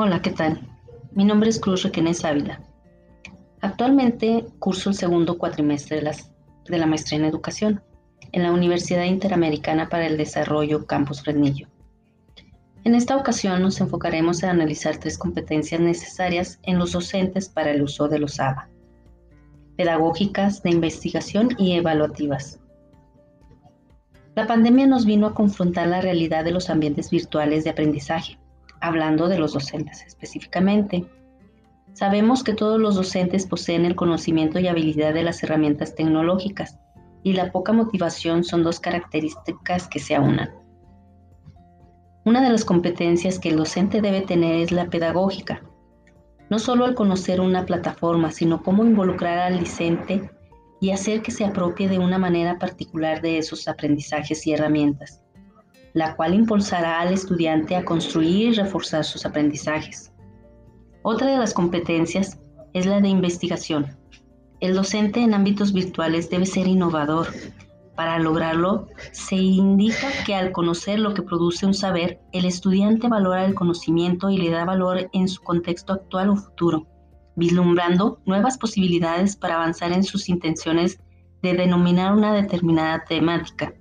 Hola, ¿qué tal? Mi nombre es Cruz Requenes Ávila. Actualmente curso el segundo cuatrimestre de, de la maestría en educación en la Universidad Interamericana para el Desarrollo Campus Fresnillo. En esta ocasión nos enfocaremos en analizar tres competencias necesarias en los docentes para el uso de los ABA, pedagógicas, de investigación y evaluativas. La pandemia nos vino a confrontar la realidad de los ambientes virtuales de aprendizaje, hablando de los docentes específicamente. Sabemos que todos los docentes poseen el conocimiento y habilidad de las herramientas tecnológicas, y la poca motivación son dos características que se aunan. Una de las competencias que el docente debe tener es la pedagógica. No solo al conocer una plataforma, sino cómo involucrar al discente y hacer que se apropie de una manera particular de esos aprendizajes y herramientas, la cual impulsará al estudiante a construir y reforzar sus aprendizajes. Otra de las competencias es la de investigación. El docente en ámbitos virtuales debe ser innovador, para lograrlo, se indica que al conocer lo que produce un saber, el estudiante valora el conocimiento y le da valor en su contexto actual o futuro, vislumbrando nuevas posibilidades para avanzar en sus intenciones de denominar una determinada temática.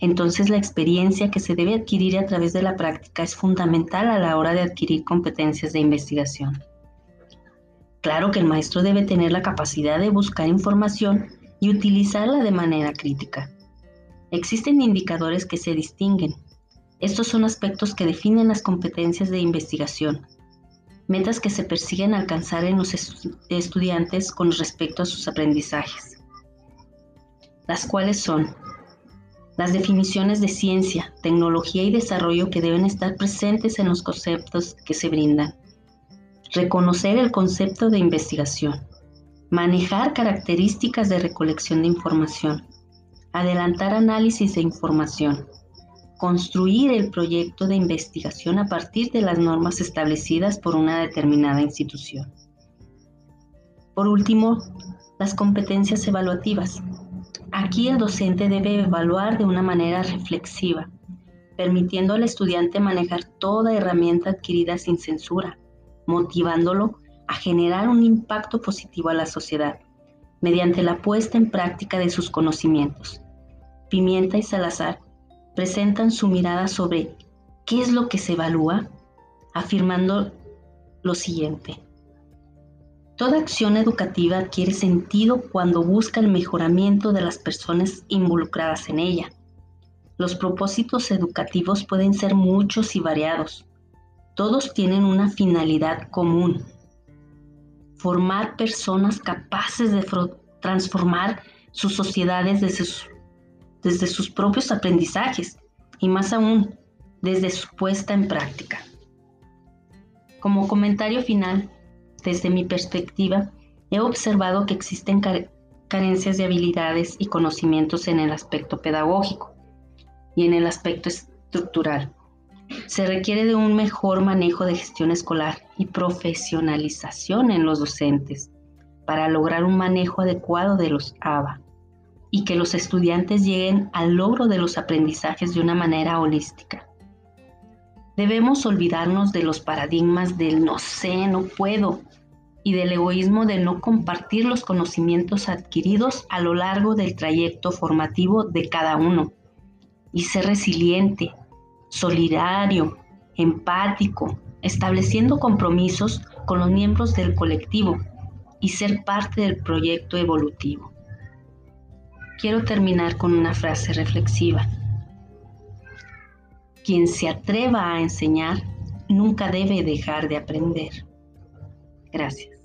Entonces la experiencia que se debe adquirir a través de la práctica es fundamental a la hora de adquirir competencias de investigación. Claro que el maestro debe tener la capacidad de buscar información y utilizarla de manera crítica. Existen indicadores que se distinguen. Estos son aspectos que definen las competencias de investigación, metas que se persiguen alcanzar en los estudiantes con respecto a sus aprendizajes, las cuales son las definiciones de ciencia, tecnología y desarrollo que deben estar presentes en los conceptos que se brindan, reconocer el concepto de investigación, manejar características de recolección de información, adelantar análisis de información, construir el proyecto de investigación a partir de las normas establecidas por una determinada institución. Por último, las competencias evaluativas. Aquí el docente debe evaluar de una manera reflexiva, permitiendo al estudiante manejar toda herramienta adquirida sin censura, motivándolo a generar un impacto positivo a la sociedad mediante la puesta en práctica de sus conocimientos. Pimienta y Salazar presentan su mirada sobre qué es lo que se evalúa, afirmando lo siguiente. Toda acción educativa adquiere sentido cuando busca el mejoramiento de las personas involucradas en ella. Los propósitos educativos pueden ser muchos y variados. Todos tienen una finalidad común, formar personas capaces de transformar sus sociedades desde, desde sus propios aprendizajes y más aún desde su puesta en práctica. Como comentario final, desde mi perspectiva, he observado que existen carencias de habilidades y conocimientos en el aspecto pedagógico y en el aspecto estructural. Se requiere de un mejor manejo de gestión escolar y profesionalización en los docentes para lograr un manejo adecuado de los ABA y que los estudiantes lleguen al logro de los aprendizajes de una manera holística. Debemos olvidarnos de los paradigmas del no sé, no puedo y del egoísmo de no compartir los conocimientos adquiridos a lo largo del trayecto formativo de cada uno y ser resiliente, solidario, empático, estableciendo compromisos con los miembros del colectivo y ser parte del proyecto evolutivo. Quiero terminar con una frase reflexiva. Quien se atreva a enseñar nunca debe dejar de aprender. Gracias.